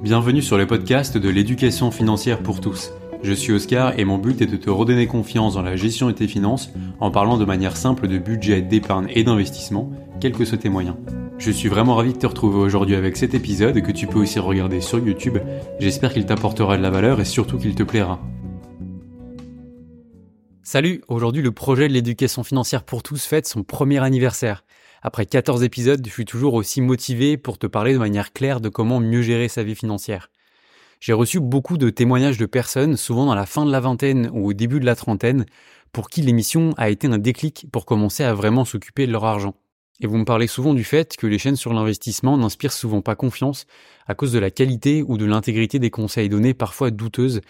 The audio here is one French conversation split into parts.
Bienvenue sur le podcast de l'éducation financière pour tous. Je suis Oscar et mon but est de te redonner confiance dans la gestion de tes finances en parlant de manière simple de budget, d'épargne et d'investissement, quels que soient tes moyens. Je suis vraiment ravi de te retrouver aujourd'hui avec cet épisode que tu peux aussi regarder sur YouTube. J'espère qu'il t'apportera de la valeur et surtout qu'il te plaira. Salut, aujourd'hui le projet de l'éducation financière pour tous fête son premier anniversaire. Après 14 épisodes, je suis toujours aussi motivé pour te parler de manière claire de comment mieux gérer sa vie financière. J'ai reçu beaucoup de témoignages de personnes, souvent dans la fin de la vingtaine ou au début de la trentaine, pour qui l'émission a été un déclic pour commencer à vraiment s'occuper de leur argent. Et vous me parlez souvent du fait que les chaînes sur l'investissement n'inspirent souvent pas confiance à cause de la qualité ou de l'intégrité des conseils donnés parfois douteuses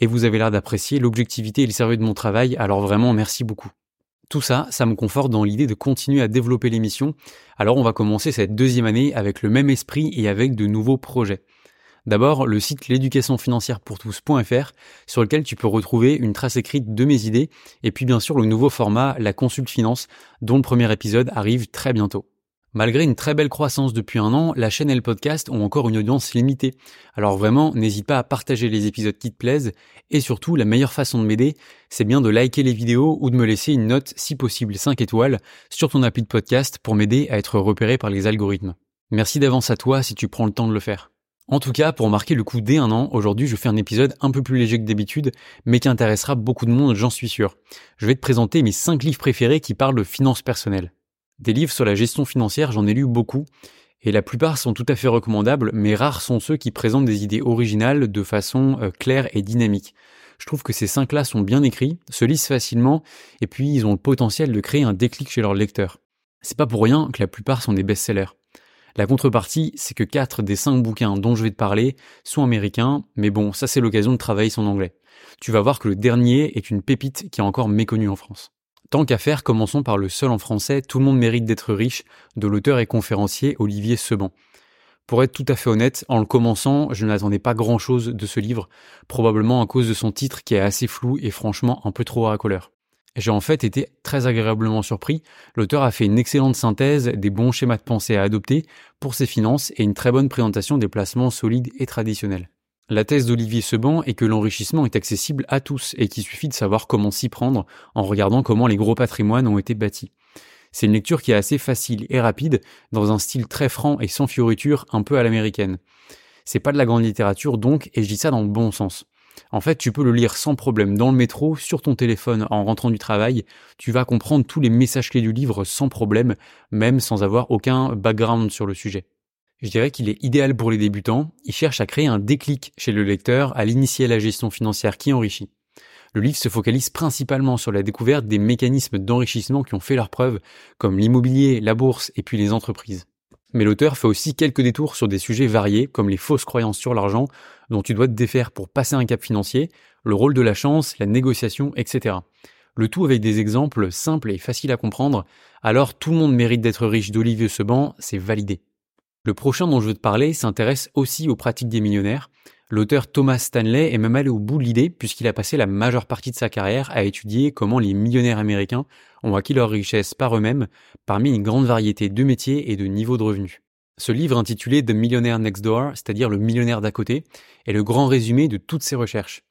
et vous avez l'air d'apprécier l'objectivité et le sérieux de mon travail, alors vraiment merci beaucoup. Tout ça, ça me conforte dans l'idée de continuer à développer l'émission, alors on va commencer cette deuxième année avec le même esprit et avec de nouveaux projets. D'abord, le site l'éducationfinancière-pour-tous.fr sur lequel tu peux retrouver une trace écrite de mes idées et puis bien sûr le nouveau format La Consulte Finance dont le premier épisode arrive très bientôt. Malgré une très belle croissance depuis un an, la chaîne et le podcast ont encore une audience limitée. Alors vraiment, n'hésite pas à partager les épisodes qui te plaisent. Et surtout, la meilleure façon de m'aider, c'est bien de liker les vidéos ou de me laisser une note, si possible 5 étoiles, sur ton appli de podcast pour m'aider à être repéré par les algorithmes. Merci d'avance à toi si tu prends le temps de le faire. En tout cas, pour marquer le coup dès un an, aujourd'hui je fais un épisode un peu plus léger que d'habitude, mais qui intéressera beaucoup de monde, j'en suis sûr. Je vais te présenter mes 5 livres préférés qui parlent de finances personnelles. Des livres sur la gestion financière, j'en ai lu beaucoup, et la plupart sont tout à fait recommandables, mais rares sont ceux qui présentent des idées originales de façon euh, claire et dynamique. Je trouve que ces cinq-là sont bien écrits, se lisent facilement, et puis ils ont le potentiel de créer un déclic chez leurs lecteurs. C'est pas pour rien que la plupart sont des best-sellers. La contrepartie, c'est que quatre des cinq bouquins dont je vais te parler sont américains, mais bon, ça c'est l'occasion de travailler son anglais. Tu vas voir que le dernier est une pépite qui est encore méconnue en France. Tant qu'à faire, commençons par le seul en français, Tout le monde mérite d'être riche, de l'auteur et conférencier Olivier Seban. Pour être tout à fait honnête, en le commençant, je n'attendais pas grand chose de ce livre, probablement à cause de son titre qui est assez flou et franchement un peu trop racoleur. J'ai en fait été très agréablement surpris. L'auteur a fait une excellente synthèse des bons schémas de pensée à adopter pour ses finances et une très bonne présentation des placements solides et traditionnels. La thèse d'Olivier Seban est que l'enrichissement est accessible à tous et qu'il suffit de savoir comment s'y prendre en regardant comment les gros patrimoines ont été bâtis. C'est une lecture qui est assez facile et rapide, dans un style très franc et sans fioritures, un peu à l'américaine. C'est pas de la grande littérature donc, et je dis ça dans le bon sens. En fait, tu peux le lire sans problème dans le métro, sur ton téléphone en rentrant du travail, tu vas comprendre tous les messages clés du livre sans problème, même sans avoir aucun background sur le sujet. Je dirais qu'il est idéal pour les débutants. Il cherche à créer un déclic chez le lecteur, à l'initier à la gestion financière qui enrichit. Le livre se focalise principalement sur la découverte des mécanismes d'enrichissement qui ont fait leur preuve, comme l'immobilier, la bourse et puis les entreprises. Mais l'auteur fait aussi quelques détours sur des sujets variés, comme les fausses croyances sur l'argent, dont tu dois te défaire pour passer un cap financier, le rôle de la chance, la négociation, etc. Le tout avec des exemples simples et faciles à comprendre, alors tout le monde mérite d'être riche d'Olivier Seban, c'est validé. Le prochain dont je veux te parler s'intéresse aussi aux pratiques des millionnaires. L'auteur Thomas Stanley est même allé au bout de l'idée puisqu'il a passé la majeure partie de sa carrière à étudier comment les millionnaires américains ont acquis leur richesse par eux-mêmes parmi une grande variété de métiers et de niveaux de revenus. Ce livre intitulé The Millionaire Next Door, c'est-à-dire le millionnaire d'à côté, est le grand résumé de toutes ces recherches.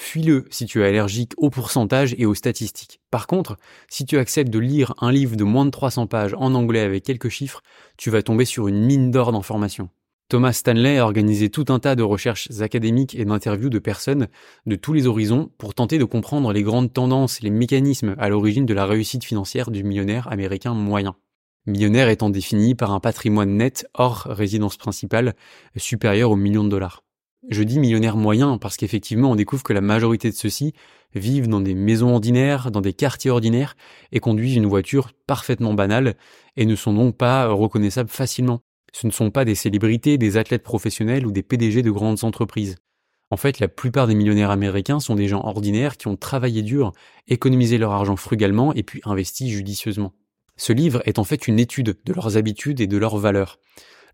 Fuis-le si tu es allergique aux pourcentages et aux statistiques. Par contre, si tu acceptes de lire un livre de moins de 300 pages en anglais avec quelques chiffres, tu vas tomber sur une mine d'or d'informations. Thomas Stanley a organisé tout un tas de recherches académiques et d'interviews de personnes de tous les horizons pour tenter de comprendre les grandes tendances les mécanismes à l'origine de la réussite financière du millionnaire américain moyen. Millionnaire étant défini par un patrimoine net hors résidence principale supérieur aux millions de dollars. Je dis millionnaire moyen parce qu'effectivement on découvre que la majorité de ceux-ci vivent dans des maisons ordinaires, dans des quartiers ordinaires et conduisent une voiture parfaitement banale et ne sont donc pas reconnaissables facilement. Ce ne sont pas des célébrités, des athlètes professionnels ou des PDG de grandes entreprises. En fait, la plupart des millionnaires américains sont des gens ordinaires qui ont travaillé dur, économisé leur argent frugalement et puis investi judicieusement. Ce livre est en fait une étude de leurs habitudes et de leurs valeurs.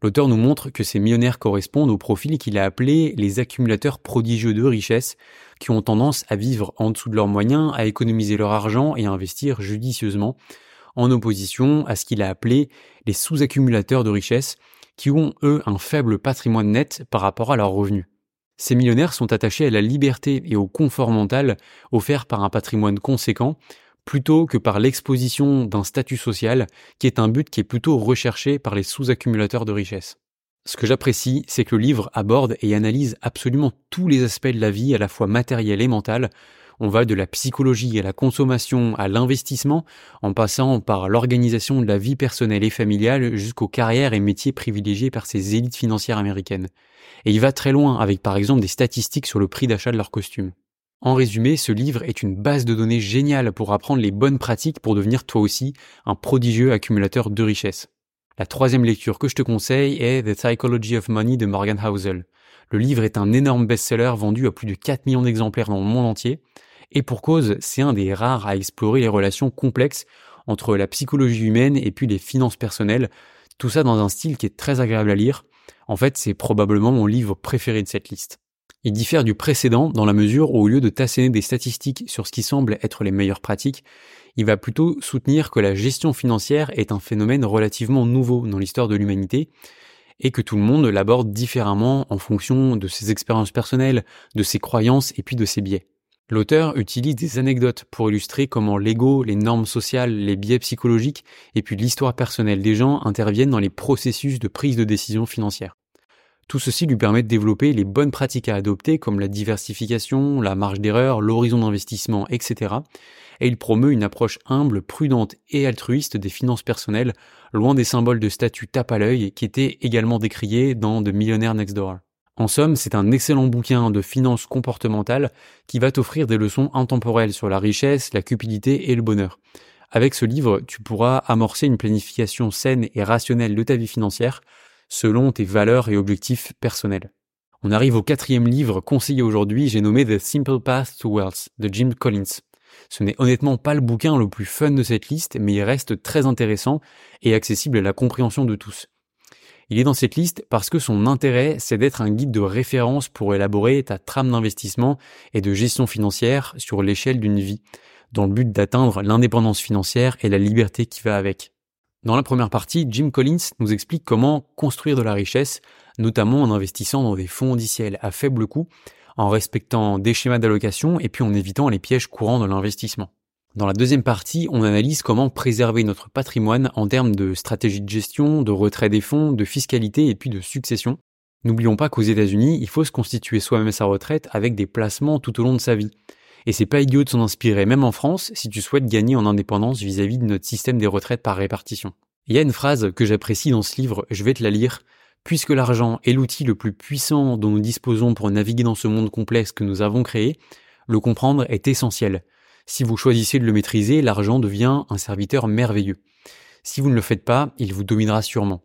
L'auteur nous montre que ces millionnaires correspondent au profil qu'il a appelé les accumulateurs prodigieux de richesse, qui ont tendance à vivre en dessous de leurs moyens, à économiser leur argent et à investir judicieusement, en opposition à ce qu'il a appelé les sous-accumulateurs de richesse, qui ont, eux, un faible patrimoine net par rapport à leurs revenus. Ces millionnaires sont attachés à la liberté et au confort mental offert par un patrimoine conséquent, plutôt que par l'exposition d'un statut social, qui est un but qui est plutôt recherché par les sous-accumulateurs de richesses. Ce que j'apprécie, c'est que le livre aborde et analyse absolument tous les aspects de la vie, à la fois matérielle et mentale. On va de la psychologie à la consommation, à l'investissement, en passant par l'organisation de la vie personnelle et familiale jusqu'aux carrières et métiers privilégiés par ces élites financières américaines. Et il va très loin avec par exemple des statistiques sur le prix d'achat de leurs costumes. En résumé, ce livre est une base de données géniale pour apprendre les bonnes pratiques pour devenir toi aussi un prodigieux accumulateur de richesses. La troisième lecture que je te conseille est The Psychology of Money de Morgan Housel. Le livre est un énorme best-seller vendu à plus de 4 millions d'exemplaires dans le monde entier. Et pour cause, c'est un des rares à explorer les relations complexes entre la psychologie humaine et puis les finances personnelles. Tout ça dans un style qui est très agréable à lire. En fait, c'est probablement mon livre préféré de cette liste. Il diffère du précédent dans la mesure où au lieu de tasser des statistiques sur ce qui semble être les meilleures pratiques, il va plutôt soutenir que la gestion financière est un phénomène relativement nouveau dans l'histoire de l'humanité et que tout le monde l'aborde différemment en fonction de ses expériences personnelles, de ses croyances et puis de ses biais. L'auteur utilise des anecdotes pour illustrer comment l'ego, les normes sociales, les biais psychologiques et puis l'histoire personnelle des gens interviennent dans les processus de prise de décision financière. Tout ceci lui permet de développer les bonnes pratiques à adopter comme la diversification, la marge d'erreur, l'horizon d'investissement, etc. Et il promeut une approche humble, prudente et altruiste des finances personnelles, loin des symboles de statut tape à l'œil qui étaient également décriés dans The Millionaire Next Door. En somme, c'est un excellent bouquin de finances comportementales qui va t'offrir des leçons intemporelles sur la richesse, la cupidité et le bonheur. Avec ce livre, tu pourras amorcer une planification saine et rationnelle de ta vie financière, selon tes valeurs et objectifs personnels. On arrive au quatrième livre conseillé aujourd'hui, j'ai nommé The Simple Path to Wealth de Jim Collins. Ce n'est honnêtement pas le bouquin le plus fun de cette liste, mais il reste très intéressant et accessible à la compréhension de tous. Il est dans cette liste parce que son intérêt, c'est d'être un guide de référence pour élaborer ta trame d'investissement et de gestion financière sur l'échelle d'une vie, dans le but d'atteindre l'indépendance financière et la liberté qui va avec. Dans la première partie, Jim Collins nous explique comment construire de la richesse, notamment en investissant dans des fonds indiciels à faible coût, en respectant des schémas d'allocation et puis en évitant les pièges courants de l'investissement. Dans la deuxième partie, on analyse comment préserver notre patrimoine en termes de stratégie de gestion, de retrait des fonds, de fiscalité et puis de succession. N'oublions pas qu'aux États-Unis, il faut se constituer soi-même sa retraite avec des placements tout au long de sa vie. Et c'est pas idiot de s'en inspirer même en France si tu souhaites gagner en indépendance vis-à-vis de notre système des retraites par répartition. Il y a une phrase que j'apprécie dans ce livre, je vais te la lire. Puisque l'argent est l'outil le plus puissant dont nous disposons pour naviguer dans ce monde complexe que nous avons créé, le comprendre est essentiel. Si vous choisissez de le maîtriser, l'argent devient un serviteur merveilleux. Si vous ne le faites pas, il vous dominera sûrement.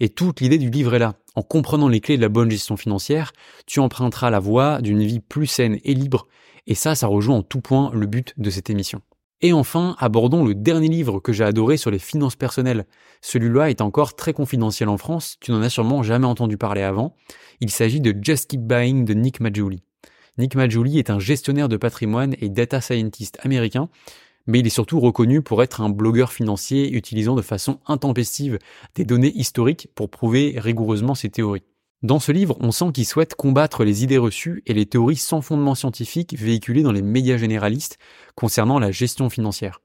Et toute l'idée du livre est là. En comprenant les clés de la bonne gestion financière, tu emprunteras la voie d'une vie plus saine et libre et ça, ça rejoint en tout point le but de cette émission. Et enfin, abordons le dernier livre que j'ai adoré sur les finances personnelles. Celui-là est encore très confidentiel en France, tu n'en as sûrement jamais entendu parler avant. Il s'agit de Just Keep Buying de Nick Maggiuli. Nick Maggiuli est un gestionnaire de patrimoine et data scientist américain, mais il est surtout reconnu pour être un blogueur financier utilisant de façon intempestive des données historiques pour prouver rigoureusement ses théories. Dans ce livre, on sent qu'il souhaite combattre les idées reçues et les théories sans fondement scientifique véhiculées dans les médias généralistes concernant la gestion financière.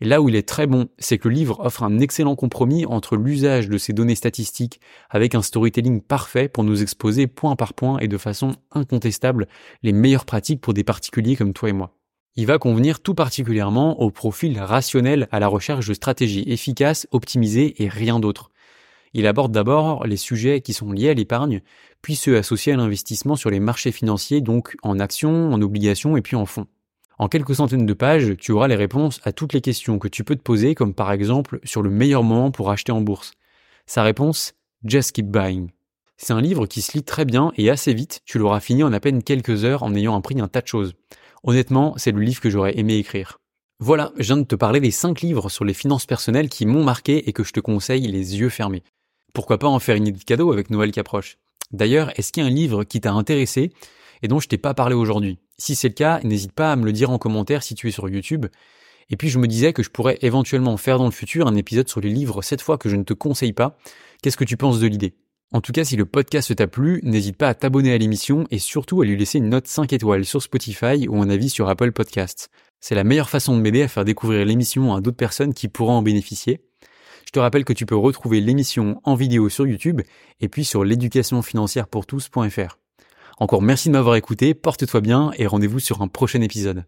Et là où il est très bon, c'est que le livre offre un excellent compromis entre l'usage de ces données statistiques avec un storytelling parfait pour nous exposer point par point et de façon incontestable les meilleures pratiques pour des particuliers comme toi et moi. Il va convenir tout particulièrement au profil rationnel à la recherche de stratégies efficaces, optimisées et rien d'autre. Il aborde d'abord les sujets qui sont liés à l'épargne, puis ceux associés à l'investissement sur les marchés financiers, donc en actions, en obligations et puis en fonds. En quelques centaines de pages, tu auras les réponses à toutes les questions que tu peux te poser, comme par exemple sur le meilleur moment pour acheter en bourse. Sa réponse, Just Keep Buying. C'est un livre qui se lit très bien et assez vite, tu l'auras fini en à peine quelques heures en ayant appris un tas de choses. Honnêtement, c'est le livre que j'aurais aimé écrire. Voilà, je viens de te parler des 5 livres sur les finances personnelles qui m'ont marqué et que je te conseille les yeux fermés. Pourquoi pas en faire une idée de cadeau avec Noël qui approche D'ailleurs, est-ce qu'il y a un livre qui t'a intéressé et dont je t'ai pas parlé aujourd'hui? Si c'est le cas, n'hésite pas à me le dire en commentaire si tu es sur YouTube. Et puis je me disais que je pourrais éventuellement faire dans le futur un épisode sur les livres cette fois que je ne te conseille pas. Qu'est-ce que tu penses de l'idée? En tout cas, si le podcast t'a plu, n'hésite pas à t'abonner à l'émission et surtout à lui laisser une note 5 étoiles sur Spotify ou un avis sur Apple Podcasts. C'est la meilleure façon de m'aider à faire découvrir l'émission à d'autres personnes qui pourront en bénéficier. Je te rappelle que tu peux retrouver l'émission en vidéo sur YouTube et puis sur l'éducationfinancière pour tous.fr. Encore merci de m'avoir écouté, porte-toi bien et rendez-vous sur un prochain épisode.